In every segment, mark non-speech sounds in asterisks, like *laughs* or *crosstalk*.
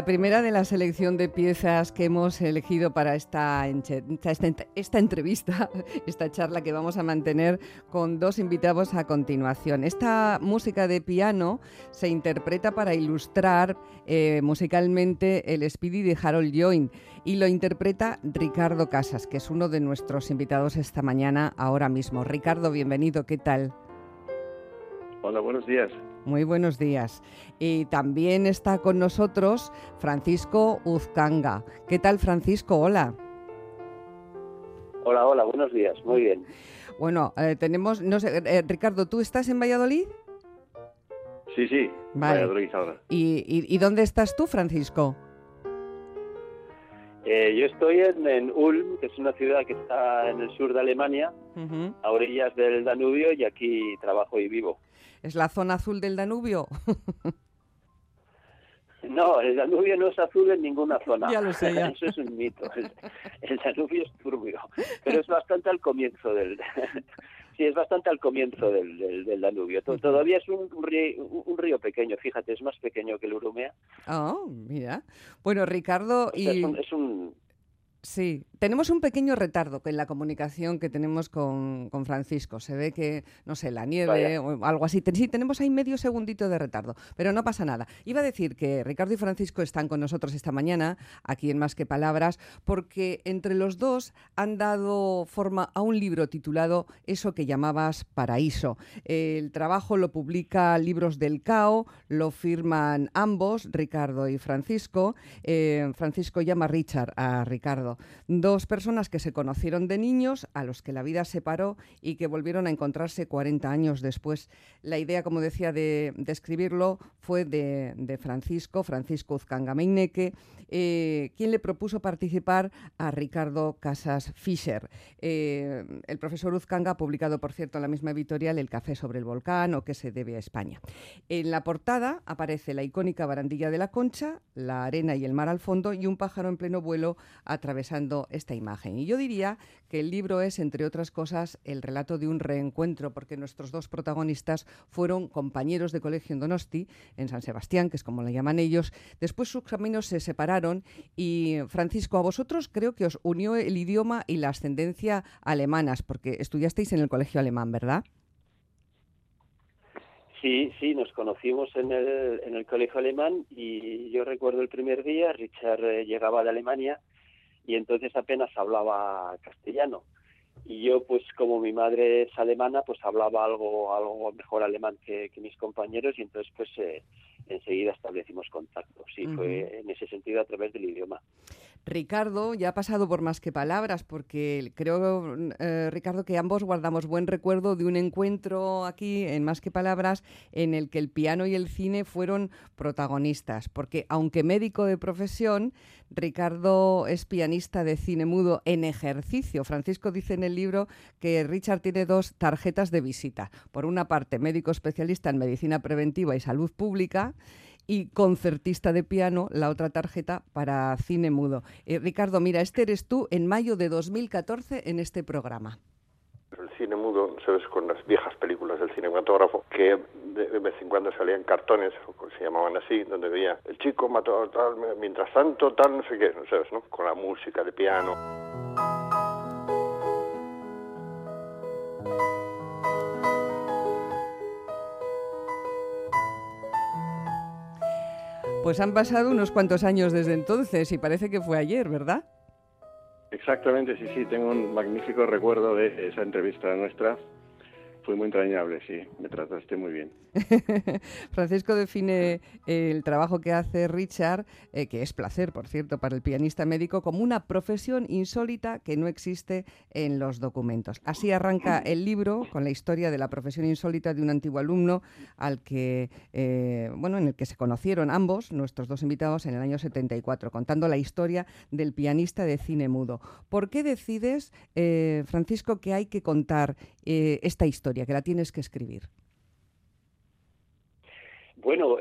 la primera de la selección de piezas que hemos elegido para esta, esta, entrevista, *laughs* esta charla que vamos a mantener con dos invitados a continuación. Esta música de piano se interpreta para ilustrar eh, musicalmente el Speedy de Harold Join y lo interpreta Ricardo Casas, que es uno de nuestros invitados esta mañana ahora mismo. Ricardo, bienvenido, ¿qué tal? Hola, buenos días. Muy buenos días. Y también está con nosotros Francisco Uzcanga. ¿Qué tal, Francisco? Hola. Hola, hola, buenos días. Muy bien. Bueno, eh, tenemos, no sé, eh, Ricardo, ¿tú estás en Valladolid? Sí, sí, Valladolid ahora. ¿Y, dónde estás tú, Francisco? Eh, yo estoy en, Ulm, que es una ciudad que está en el sur de Alemania, a orillas del Danubio, y aquí trabajo y vivo. ¿Es la zona azul del Danubio? *laughs* No, el Danubio no es azul en ninguna zona. Ya lo sé, *laughs* Eso es un mito. El, Danubio es turbio, pero es bastante al comienzo del... *laughs* Sí, es bastante al comienzo del, del, Danubio. Todavía es un, río, un, río, pequeño, fíjate, es más pequeño que el Urumea. Oh, mira. Bueno, Ricardo... y... es un Sí, tenemos un pequeño retardo en la comunicación que tenemos con, Francisco. Se ve que, no sé, la nieve o algo así. Sí, tenemos ahí medio segundito de retardo, pero no pasa nada. Iba a decir que Ricardo y Francisco están con nosotros esta mañana, aquí en Más que Palabras, porque entre los dos han dado forma a un libro titulado Eso que llamabas Paraíso. El trabajo lo publica Libros del Cao, lo firman ambos, Ricardo y Francisco. Eh, Francisco llama Richard a Ricardo Dos personas que se conocieron de niños, a los que la vida separó y que volvieron a encontrarse 40 años después. La idea, como decía, de, escribirlo fue de, Francisco, Francisco Uzcanga eh, quien le propuso participar a Ricardo Casas Fischer. Eh, el profesor Uzcanga ha publicado, por cierto, en la misma editorial El café sobre el volcán o que se debe a España. En la portada aparece la icónica barandilla de la concha, la arena y el mar al fondo y un pájaro en pleno vuelo a través esta imagen. Y yo diría que el libro es, entre otras cosas, el relato de un reencuentro, porque nuestros dos protagonistas fueron compañeros de colegio en Donosti, en San Sebastián, que es como le llaman ellos. Después sus caminos se separaron y, Francisco, a vosotros creo que os unió el idioma y la ascendencia alemanas, porque estudiasteis en el colegio alemán, ¿verdad? Sí, sí, nos conocimos en el, en el colegio alemán y yo recuerdo el primer día, Richard eh, llegaba de Alemania y entonces apenas hablaba castellano. Y yo, pues como mi madre es alemana, pues hablaba algo, algo mejor alemán que, mis compañeros y entonces pues eh, enseguida establecimos contacto. Sí, fue en ese sentido a través del idioma. Ricardo ya ha pasado por más que palabras, porque creo, eh, Ricardo, que ambos guardamos buen recuerdo de un encuentro aquí en Más que Palabras en el que el piano y el cine fueron protagonistas, porque aunque médico de profesión, Ricardo es pianista de cine mudo en ejercicio. Francisco dice en el libro que Richard tiene dos tarjetas de visita. Por una parte, médico especialista en medicina preventiva y salud pública y concertista de piano, la otra tarjeta para cine mudo. Eh, Ricardo, mira, este eres tú en mayo de 2014 en este programa. El cine mudo, sabes, con las viejas películas del cinematógrafo, que de, vez en cuando salían cartones, o se llamaban así, donde veía el chico mató tal, mientras tanto, tal, no sé qué, ¿sabes? ¿no? Con la música de piano. Pues han pasado unos cuantos años desde entonces y parece que fue ayer, ¿verdad? Exactamente, sí, sí, tengo un magnífico recuerdo de esa entrevista nuestra fue muy entrañable, sí, me trataste muy bien. *laughs* Francisco define el trabajo que hace Richard, eh, que es placer, por cierto, para el pianista médico, como una profesión insólita que no existe en los documentos. Así arranca el libro con la historia de la profesión insólita de un antiguo alumno al que, eh, bueno, en el que se conocieron ambos, nuestros dos invitados, en el año 74, contando la historia del pianista de cine mudo. ¿Por qué decides, eh, Francisco, que hay que contar esta historia? que la tienes que escribir? Bueno,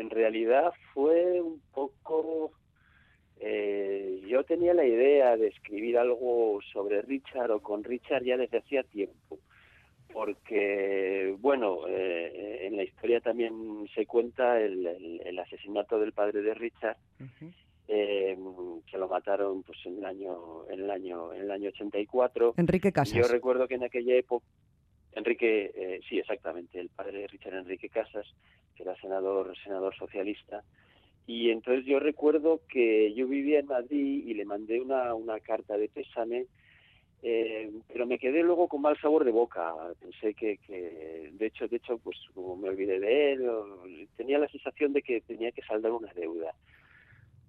en realidad fue un poco... Eh, yo tenía la idea de escribir algo sobre Richard o con Richard ya desde hacía tiempo, porque, bueno, eh, en la historia también se cuenta el, asesinato del padre de Richard, eh, que lo mataron pues en el año en el año en el año 84. Enrique Casas. Yo recuerdo que en aquella época Enrique, eh, sí, exactamente, el padre de Richard Enrique Casas, que era senador senador socialista. Y entonces yo recuerdo que yo vivía en Madrid y le mandé una, una carta de pésame eh, pero me quedé luego con mal sabor de boca. Pensé que, que, de hecho, de hecho, pues como me olvidé de él, tenía la sensación de que tenía que saldar una deuda.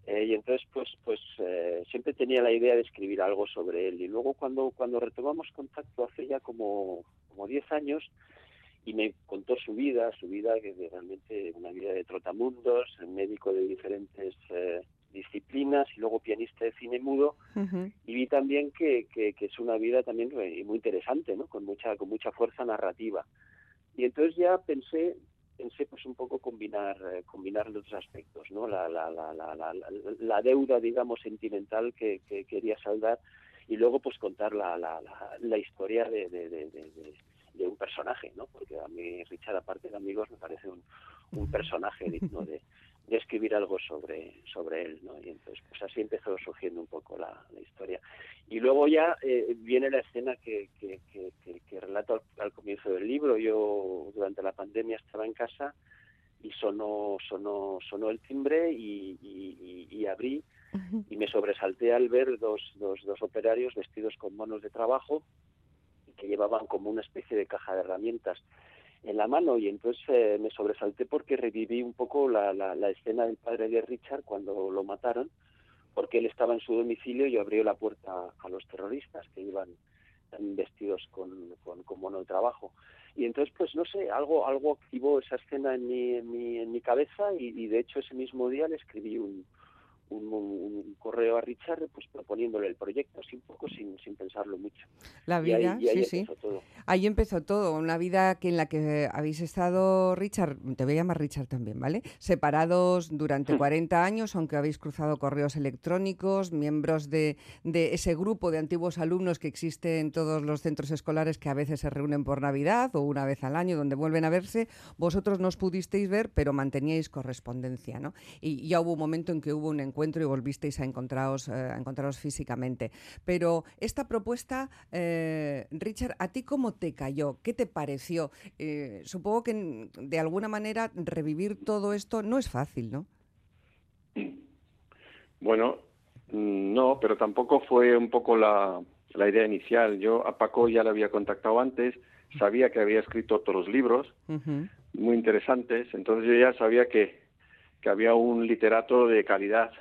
Eh, y entonces, pues, pues eh, siempre tenía la idea de escribir algo sobre él. Y luego cuando, cuando retomamos contacto hace ya como, como 10 años, y me contó su vida, su vida que es realmente una vida de trotamundos, médico de diferentes eh, disciplinas y luego pianista de cine mudo y vi también que, que, es una vida también muy interesante no con mucha con mucha fuerza narrativa. Y entonces ya pensé pensé pues un poco combinar eh, combinar los aspectos no la, la, la, la, la deuda digamos sentimental que, que, quería saldar y luego pues contar la, la, la, historia de, de, de, de, un personaje no porque a mí Richard aparte de amigos me parece un, un personaje digno de de escribir algo sobre, sobre él, ¿no? Y entonces, pues así empezó surgiendo un poco la, historia. Y luego ya eh, viene la escena que, que, que, relato al, del libro. Yo durante la pandemia estaba en casa y sonó, sonó, sonó el timbre y, y, abrí y me sobresalté al ver dos, dos, dos operarios vestidos con monos de trabajo que llevaban como una especie de caja de herramientas en la mano y entonces eh, me sobresalté porque reviví un poco la, la, escena del padre de Richard cuando lo mataron porque él estaba en su domicilio y abrió la puerta a los terroristas que iban vestidos con, con, con mono de trabajo. Y entonces pues no sé algo algo activó esa escena en mi en mi, en mi cabeza y, y de hecho ese mismo día le escribí un, un, correo a Richard pues proponiéndole el proyecto, así un poco sin, sin pensarlo mucho. La vida, sí, sí. Todo. Ahí empezó todo, una vida que en la que habéis estado, Richard, te voy a llamar Richard también, ¿vale? Separados durante *laughs* 40 hmm. años, aunque habéis cruzado correos electrónicos, miembros de, de ese grupo de antiguos alumnos que existe en todos los centros escolares que a veces se reúnen por Navidad o una vez al año donde vuelven a verse, vosotros no os pudisteis ver, pero manteníais correspondencia, ¿no? Y ya hubo un momento en que hubo un encuentro y volvisteis a encontraros, eh, a encontraros físicamente. Pero esta propuesta, eh, Richard, ¿a ti cómo te cayó? ¿Qué te pareció? Eh, supongo que de alguna manera revivir todo esto no es fácil, ¿no? Bueno, mm, no, pero tampoco fue un poco la, la idea inicial. Yo a Paco ya le había contactado antes, sabía que había escrito otros libros muy interesantes, entonces yo ya sabía que, que había un literato de calidad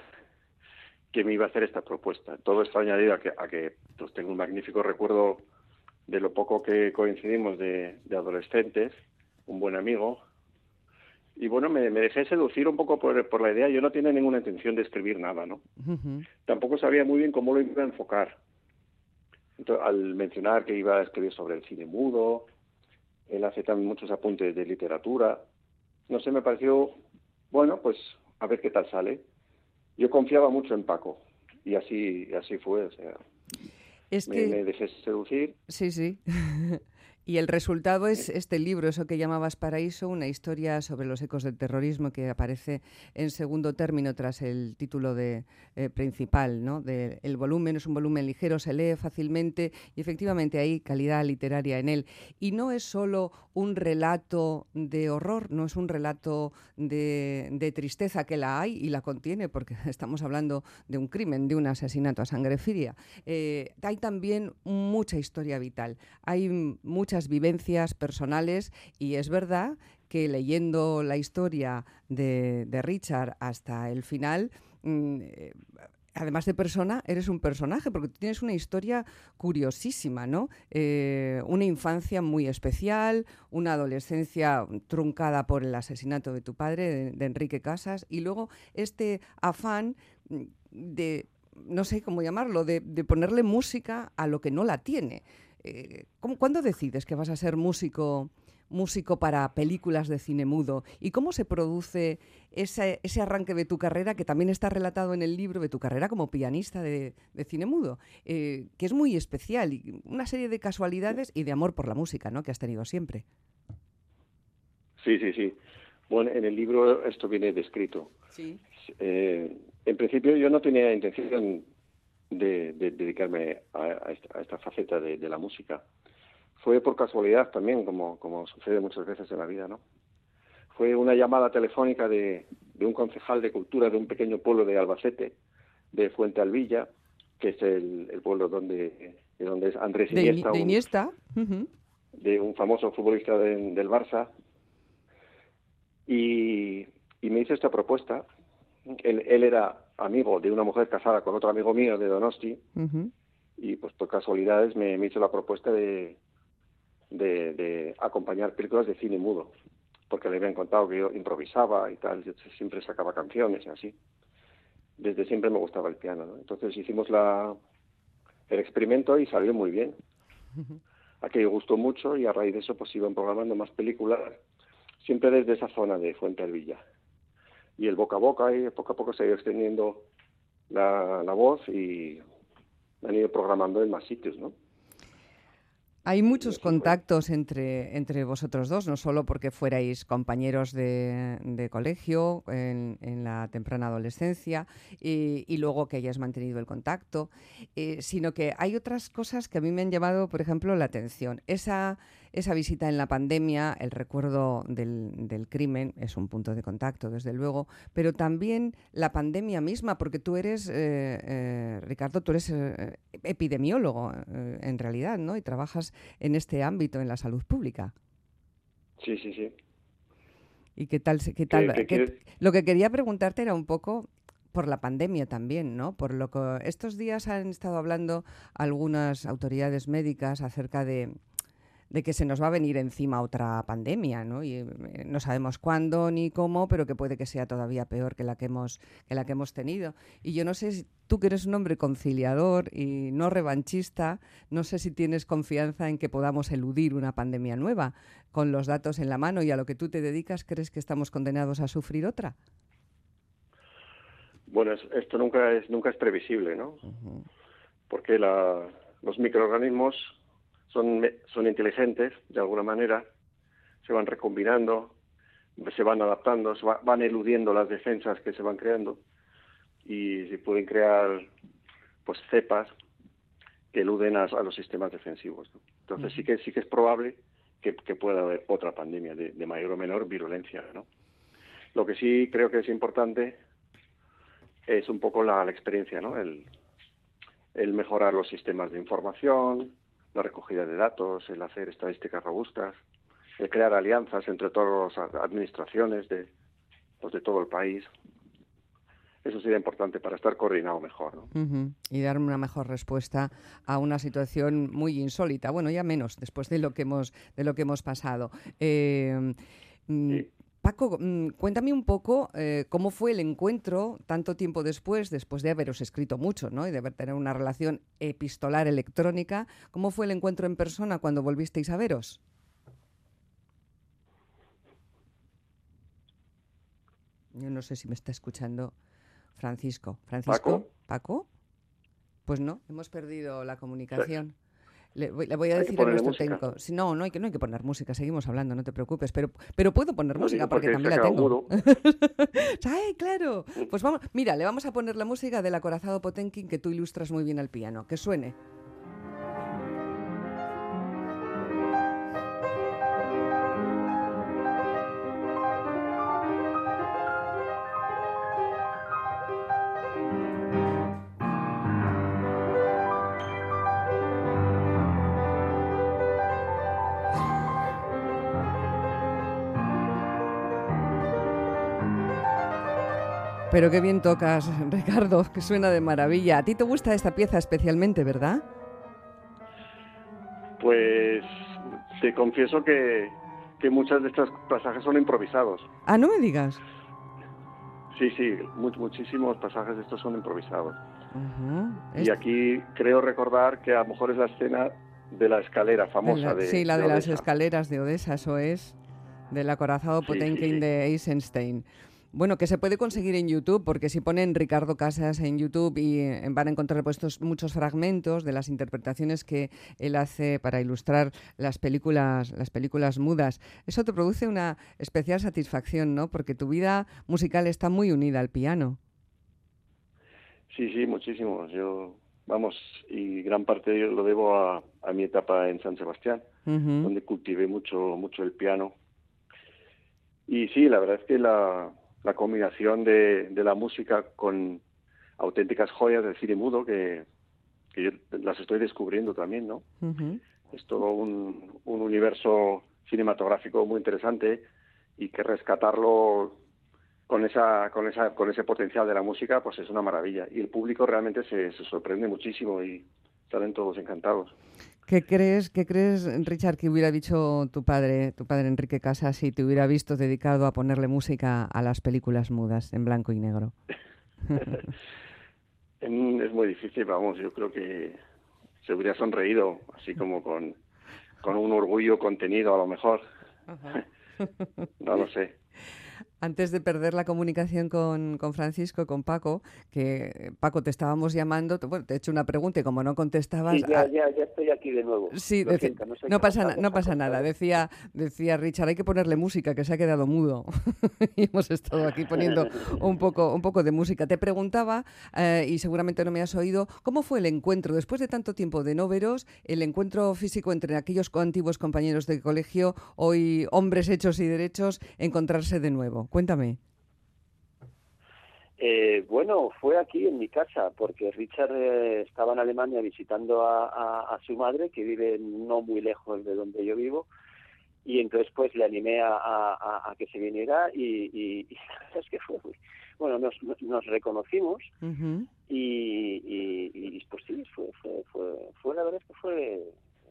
que me iba a hacer esta propuesta. Todo esto añadido a que, a que pues, tengo un magnífico recuerdo de lo poco que coincidimos de, adolescentes, un buen amigo. Y bueno, me, dejé seducir un poco por, la idea. Yo no tenía ninguna intención de escribir nada, ¿no? Tampoco sabía muy bien cómo lo iba a enfocar. Entonces, al mencionar que iba a escribir sobre el cine mudo, él hace también muchos apuntes de literatura. No sé, me pareció, bueno, pues a ver qué tal sale yo confiaba mucho en Paco y así, así fue. O sea, es me, me dejé seducir. Sí, sí. *laughs* Y el resultado es este libro, eso que llamabas Paraíso, una historia sobre los ecos del terrorismo que aparece en segundo término tras el título de, eh, principal. ¿no? De, el volumen es un volumen ligero, se lee fácilmente y efectivamente hay calidad literaria en él. Y no es solo un relato de horror, no es un relato de, tristeza que la hay y la contiene, porque *laughs* estamos hablando de un crimen, de un asesinato a sangre fría. Eh, hay también mucha historia vital, hay muchas vivencias personales y es verdad que leyendo la historia de, Richard hasta el final, mm, eh, además de persona, eres un personaje, porque tienes una historia curiosísima, ¿no? Eh, una infancia muy especial, una adolescencia truncada por el asesinato de tu padre, de Enrique Casas, y luego este afán de no sé cómo llamarlo, de, ponerle música a lo que no la tiene. Eh, ¿Cuándo decides que vas a ser músico, músico para películas de cine mudo y cómo se produce ese, ese arranque de tu carrera, que también está relatado en el libro, de tu carrera como pianista de, cine mudo, eh, que es muy especial y una serie de casualidades y de amor por la música ¿no? que has tenido siempre. Sí, sí, sí. Bueno, en el libro esto viene descrito. Sí. Eh, en principio yo no tenía intención de, dedicarme a, esta, faceta de, la música. Fue por casualidad también, como, como sucede muchas veces en la vida, ¿no? Fue una llamada telefónica de, un concejal de cultura de un pequeño pueblo de Albacete, de Fuente Alvilla, que es el, pueblo donde, donde es Andrés Iniesta. De, Iniesta. De un famoso futbolista del Barça. Y, y me hizo esta propuesta él, era amigo de una mujer casada con otro amigo mío de Donosti y pues por casualidades me, hizo la propuesta de, de, acompañar películas de cine mudo porque le habían contado que yo improvisaba y tal, yo siempre sacaba canciones y así. Desde siempre me gustaba el piano, Entonces hicimos la, el experimento y salió muy bien. Aquello gustó mucho y a raíz de eso pues iban programando más películas, siempre desde esa zona de Fuente Alvilla y el boca a boca y poco a poco se ha ido extendiendo la, la voz y han ido programando en más sitios, ¿no? Hay muchos contactos entre, entre vosotros dos, no solo porque fuerais compañeros de, colegio en, la temprana adolescencia y, luego que hayas mantenido el contacto, eh, sino que hay otras cosas que a mí me han llamado, por ejemplo, la atención. Esa, esa visita en la pandemia, el recuerdo del, crimen es un punto de contacto, desde luego, pero también la pandemia misma, porque tú eres, eh, eh, Ricardo, tú eres epidemiólogo en realidad, ¿no? Y trabajas en este ámbito, en la salud pública. Sí, sí, sí. ¿Y qué tal? Qué tal lo que quería preguntarte era un poco por la pandemia también, ¿no? Por lo que estos días han estado hablando algunas autoridades médicas acerca de de que se nos va a venir encima otra pandemia, ¿no? Y eh, no sabemos cuándo ni cómo, pero que puede que sea todavía peor que la que hemos que la que hemos tenido. Y yo no sé si tú que eres un hombre conciliador y no revanchista, no sé si tienes confianza en que podamos eludir una pandemia nueva con los datos en la mano y a lo que tú te dedicas, ¿crees que estamos condenados a sufrir otra? Bueno, esto nunca es nunca es previsible, ¿no? Porque la, los microorganismos son, son inteligentes de alguna manera, se van recombinando, se van adaptando, se van eludiendo las defensas que se van creando y se pueden crear pues cepas que eluden a, los sistemas defensivos. Entonces sí que sí que es probable que, pueda haber otra pandemia de, mayor o menor virulencia. ¿no? Lo que sí creo que es importante es un poco la, experiencia, ¿no? el, el mejorar los sistemas de información, la recogida de datos, el hacer estadísticas robustas, el crear alianzas entre todas las administraciones de, pues, de todo el país. Eso sería importante para estar coordinado mejor. Y dar una mejor respuesta a una situación muy insólita. Bueno, ya menos después de lo que hemos, de lo que hemos pasado. Eh, mm, Paco, mm, cuéntame un poco eh, cómo fue el encuentro tanto tiempo después, después de haberos escrito mucho ¿no? y de haber tenido una relación epistolar electrónica. ¿Cómo fue el encuentro en persona cuando volvisteis a veros? Yo no sé si me está escuchando Francisco. ¿Francisco? ¿Paco? Pues no, hemos perdido la comunicación. Le voy, a decir a nuestro técnico. no, no hay, que, no hay que poner música, seguimos hablando, no te preocupes. Pero, pero puedo poner música porque, también la tengo. *laughs* ¡Ay, claro! Pues vamos, mira, le vamos a poner la música del acorazado Potenkin que tú ilustras muy bien al piano. Que suene. Pero qué bien tocas, *laughs* Ricardo, que suena de maravilla. ¿A ti te gusta esta pieza especialmente, verdad? Pues te confieso que, que muchos de estos pasajes son improvisados. Ah, no me digas. Sí, sí, muchísimos pasajes de estos son improvisados. Y aquí creo recordar que a lo mejor es la escena de la escalera famosa de, Sí, la de, las escaleras de Odessa, eso es, del acorazado Potenkin de Eisenstein. Bueno, que se puede conseguir en YouTube, porque si ponen Ricardo Casas en YouTube y eh, van a encontrar puestos muchos fragmentos de las interpretaciones que él hace para ilustrar las películas, las películas mudas. Eso te produce una especial satisfacción, ¿no? Porque tu vida musical está muy unida al piano. Sí, sí, muchísimo. Yo, vamos, y gran parte de ello lo debo a, mi etapa en San Sebastián, donde cultivé mucho, mucho el piano. Y sí, la verdad es que la, la combinación de, de, la música con auténticas joyas del cine mudo que, que yo las estoy descubriendo también, ¿no? Es todo un, un, universo cinematográfico muy interesante y que rescatarlo con esa con esa con ese potencial de la música pues es una maravilla y el público realmente se, se sorprende muchísimo y salen todos encantados. ¿Qué crees, ¿Qué crees, Richard, que hubiera dicho tu padre, tu padre Enrique Casas, si te hubiera visto dedicado a ponerle música a las películas mudas en blanco y negro? *laughs* es muy difícil, vamos, yo creo que se hubiera sonreído, así como con, con un orgullo contenido a lo mejor. *laughs* no lo sé *laughs* antes de perder la comunicación con, con, Francisco, con Paco, que Paco te estábamos llamando, bueno, te he hecho una pregunta y como no contestabas... Sí, ya, ya, ya estoy aquí de nuevo. Sí, no, pasa, no pasa nada. Decía, decía Richard, hay que ponerle música, que se ha quedado mudo. *laughs* y hemos estado aquí poniendo un poco, un poco de música. Te preguntaba, eh, y seguramente no me has oído, ¿cómo fue el encuentro, después de tanto tiempo de no veros, el encuentro físico entre aquellos antiguos compañeros de colegio, hoy hombres hechos y derechos, encontrarse de nuevo? Cuéntame. Eh, bueno, fue aquí en mi casa, porque Richard eh, estaba en Alemania visitando a, su madre, que vive no muy lejos de donde yo vivo, y entonces pues le animé a, que se viniera y, *laughs* es que fue bueno nos, nos reconocimos y, pues sí fue, fue, fue, fue la verdad es que fue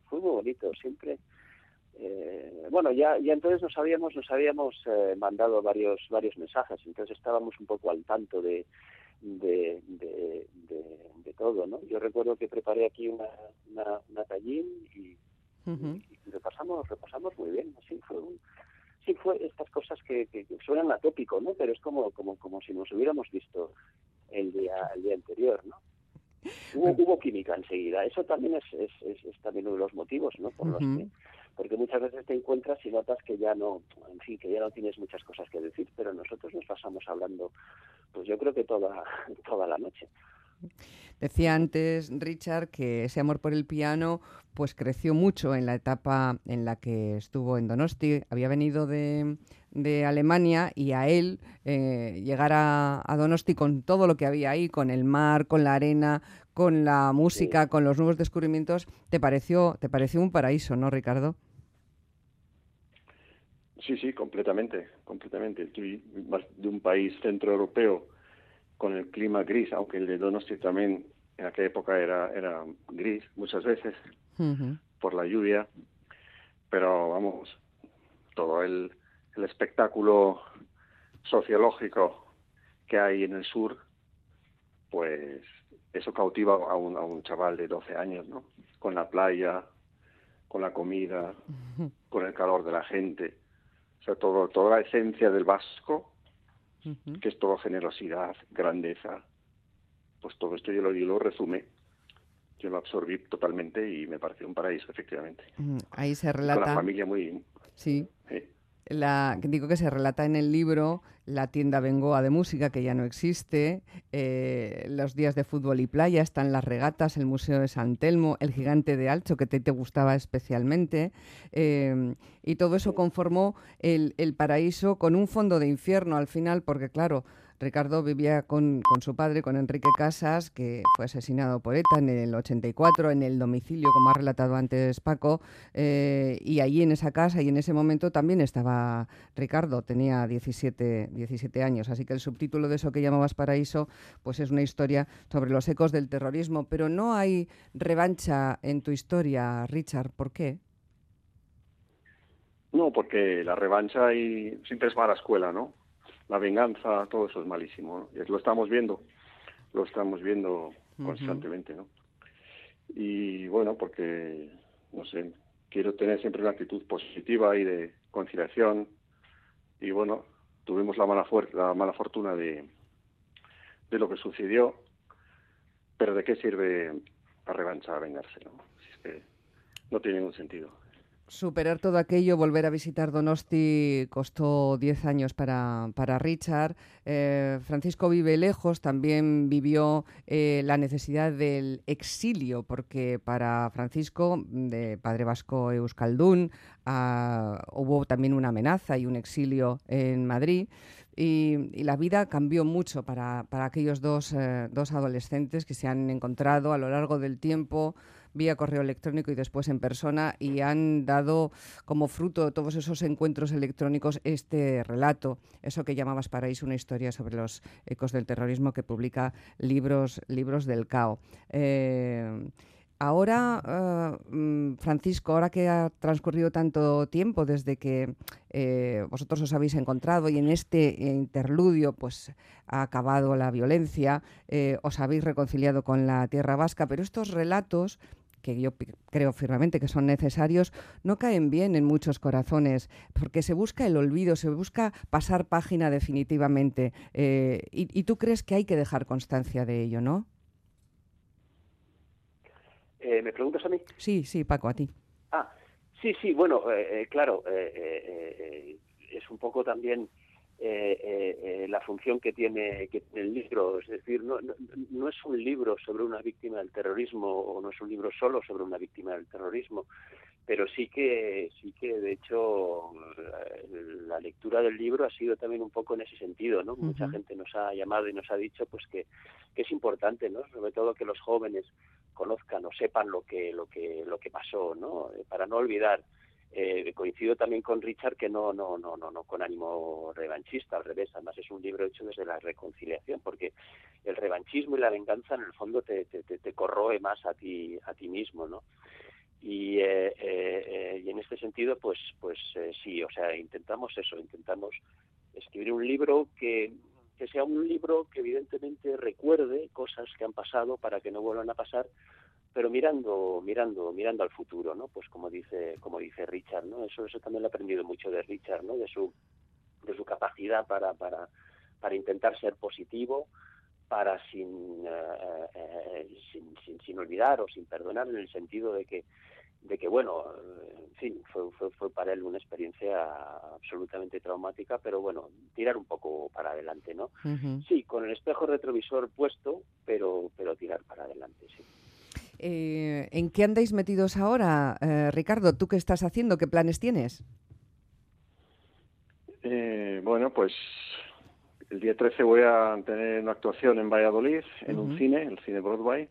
fue muy bonito siempre eh, bueno, ya, ya entonces nos habíamos, nos habíamos eh, mandado varios, varios mensajes, entonces estábamos un poco al tanto de, de, de, todo, ¿no? Yo recuerdo que preparé aquí una, una, tallín y, repasamos, repasamos muy bien, así fue sí fue estas cosas que, que, suenan atópico, ¿no? Pero es como, como, como si nos hubiéramos visto el día, el día anterior, ¿no? Hubo, hubo química enseguida. Eso también es, es, es, también uno de los motivos, ¿no? Por los que porque muchas veces te encuentras y notas que ya no, en fin, que ya no tienes muchas cosas que decir, pero nosotros nos pasamos hablando, pues yo creo que toda, *laughs* toda la noche. Decía antes Richard que ese amor por el piano pues creció mucho en la etapa en la que estuvo en Donosti. Había venido de, de Alemania y a él eh, llegar a, a, Donosti con todo lo que había ahí, con el mar, con la arena, con la música, con los nuevos descubrimientos, te pareció, te pareció un paraíso, ¿no, Ricardo? Sí, sí, completamente, completamente. de un país centroeuropeo con el clima gris, aunque el de Donosti también en aquella época era, era gris muchas veces por la lluvia, pero vamos, todo el, el espectáculo sociológico que hay en el sur, pues eso cautiva a un, a un chaval de 12 años, ¿no? Con la playa, con la comida, con el calor de la gente sea, todo, toda la esencia del vasco, que es todo generosidad, grandeza, pues todo esto yo lo, yo lo resumé. Yo lo absorbí totalmente y me pareció un paraíso, efectivamente. Ahí se relata. Con la familia muy. Sí la, digo que se relata en el libro la tienda Bengoa de música, que ya no existe, eh, los días de fútbol y playa, están las regatas, el Museo de San Telmo, el gigante de Alcho, que te, te gustaba especialmente, eh, y todo eso conformó el, el paraíso con un fondo de infierno al final, porque claro, Ricardo vivía con, con, su padre, con Enrique Casas, que fue asesinado por ETA en el 84, en el domicilio, como ha relatado antes Paco, eh, y allí en esa casa y en ese momento también estaba Ricardo, tenía 17, 17 años, así que el subtítulo de eso que llamabas Paraíso, pues es una historia sobre los ecos del terrorismo, pero no hay revancha en tu historia, Richard, ¿por qué? No, porque la revancha y siempre es mala escuela, ¿no? La venganza, todo eso es malísimo. Lo estamos viendo, lo estamos viendo constantemente, ¿no? Y bueno, porque no sé, quiero tener siempre una actitud positiva y de conciliación. Y bueno, tuvimos la mala, la mala fortuna de, de lo que sucedió, pero ¿de qué sirve la revancha a vengarse? ¿no? es que no tiene ningún sentido. Superar todo aquello, volver a visitar Donosti, costó 10 años para, para Richard. Eh, Francisco vive lejos, también vivió eh, la necesidad del exilio, porque para Francisco, de padre vasco Euskaldún, ah, hubo también una amenaza y un exilio en Madrid. Y, la vida cambió mucho para, para aquellos dos, eh, dos adolescentes que se han encontrado a lo largo del tiempo vía correo electrónico y después en persona y han dado como fruto de todos esos encuentros electrónicos este relato, eso que llamabas Paraíso, una historia sobre los ecos del terrorismo que publica libros, libros del CAO. Eh, ahora, eh, mm, Francisco, ahora que ha transcurrido tanto tiempo desde que eh, vosotros os habéis encontrado y en este interludio pues ha acabado la violencia, os habéis reconciliado con la tierra vasca, pero estos relatos que yo creo firmemente que son necesarios, no caen bien en muchos corazones, porque se busca el olvido, se busca pasar página definitivamente. Eh, y, tú crees que hay que dejar constancia de ello, ¿no? Eh, ¿Me preguntas a mí? Sí, sí, Paco, a ti. Ah, sí, sí, bueno, eh, claro, es un poco también eh, eh, eh, la función que tiene, que el libro. Es decir, no, no, es un libro sobre una víctima del terrorismo o no es un libro solo sobre una víctima del terrorismo, pero sí que, sí que de hecho, la, lectura del libro ha sido también un poco en ese sentido. ¿no? Mucha gente nos ha llamado y nos ha dicho pues que, que es importante, ¿no? sobre todo que los jóvenes conozcan o sepan lo que, lo que, lo que pasó, ¿no? para no olvidar eh, coincido también con Richard que no, no, no, no, no con ánimo revanchista, al revés, además es un libro hecho desde la reconciliación, porque el revanchismo y la venganza en el fondo te, te, te, corroe más a ti, a ti mismo, ¿no? Y, eh, eh, eh y en este sentido, pues, pues eh, sí, o sea, intentamos eso, intentamos escribir un libro que, que sea un libro que evidentemente recuerde cosas que han pasado para que no vuelvan a pasar, pero mirando mirando mirando al futuro no pues como dice como dice Richard no eso eso también lo he aprendido mucho de Richard no de su de su capacidad para para para intentar ser positivo para sin, eh, eh, sin, sin, sin olvidar o sin perdonar en el sentido de que de que bueno en fin fue, fue, fue para él una experiencia absolutamente traumática pero bueno tirar un poco para adelante no sí con el espejo retrovisor puesto pero pero tirar para adelante sí eh, ¿En qué andáis metidos ahora, eh, Ricardo? ¿Tú qué estás haciendo? ¿Qué planes tienes? Eh, bueno, pues el día 13 voy a tener una actuación en Valladolid, en un cine, el cine Broadway,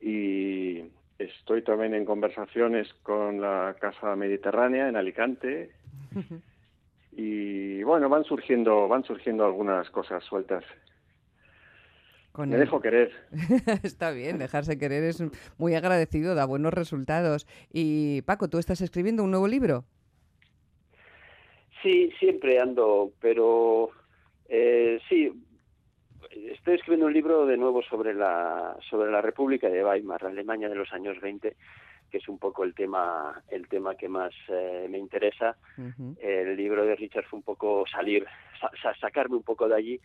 y estoy también en conversaciones con la Casa Mediterránea en Alicante. Y bueno, van surgiendo, van surgiendo algunas cosas sueltas. Me dejo querer. *laughs* Está bien, dejarse querer es muy agradecido, da buenos resultados. Y Paco, ¿tú estás escribiendo un nuevo libro? Sí, siempre ando, pero eh, sí, estoy escribiendo un libro de nuevo sobre la sobre la República de Weimar, la Alemania de los años 20, que es un poco el tema el tema que más eh, me interesa. El libro de Richard fue un poco salir, sacarme un poco de allí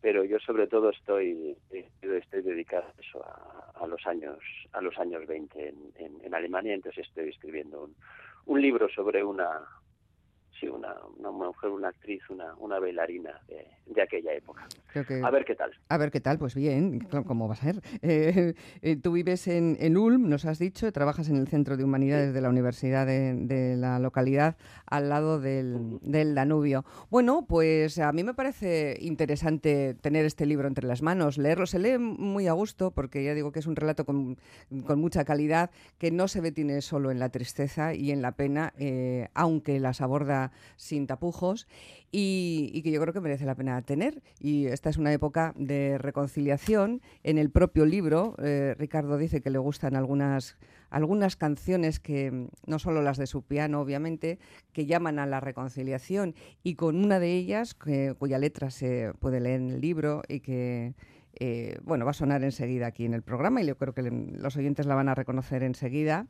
pero yo sobre todo estoy estoy dedicado a eso a, los años a los años 20 en, en, Alemania. Entonces estoy escribiendo un, un libro sobre una sí, una, una mujer, una actriz, una, una bailarina de, aquella época. a ver qué tal. A ver qué tal, pues bien, ¿cómo va a ser? Eh, *laughs* eh, tú vives en, en, Ulm, nos has dicho, trabajas en el Centro de Humanidades de la Universidad de, la localidad, al lado del, del, Danubio. Bueno, pues a mí me parece interesante tener este libro entre las manos, leerlo. Se lee muy a gusto, porque ya digo que es un relato con, con mucha calidad, que no se detiene solo en la tristeza y en la pena, eh, aunque las aborda sin tapujos y, que yo creo que merece la pena tener. Y esta es una época de reconciliación. En el propio libro, eh, Ricardo dice que le gustan algunas, algunas canciones que, no solo las de su piano, obviamente, que llaman a la reconciliación y con una de ellas, cuya letra se puede leer en el libro y que... Eh, bueno, va a sonar enseguida aquí en el programa y yo creo que los oyentes la van a reconocer enseguida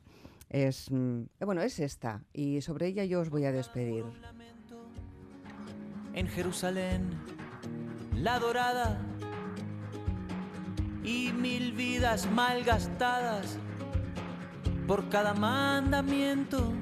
es, mm, eh, bueno, es esta y sobre ella yo os voy a despedir. En Jerusalén, la dorada y mil vidas malgastadas por cada mandamiento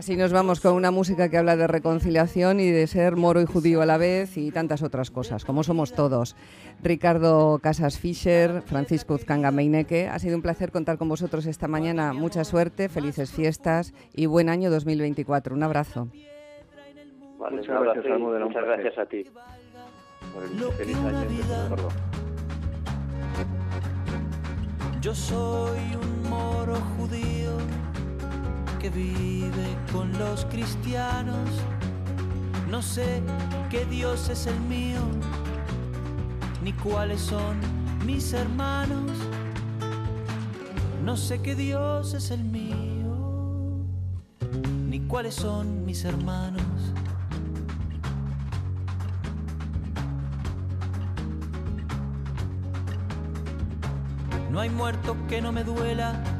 Así nos vamos con una música que habla de reconciliación y de ser moro y judío a la vez y tantas otras cosas, como somos todos. Ricardo Casas Fischer, Francisco Uzcanga Meineke, ha sido un placer contar con vosotros esta mañana. Mucha suerte, felices fiestas y buen año 2024. Un abrazo. muchas, gracias, muchas gracias a ti. Feliz año, Yo soy un moro judío que vive con los cristianos. No sé qué Dios es el mío, ni cuáles son mis hermanos. No sé qué Dios es el mío, ni cuáles son mis hermanos. No hay muerto que no me duela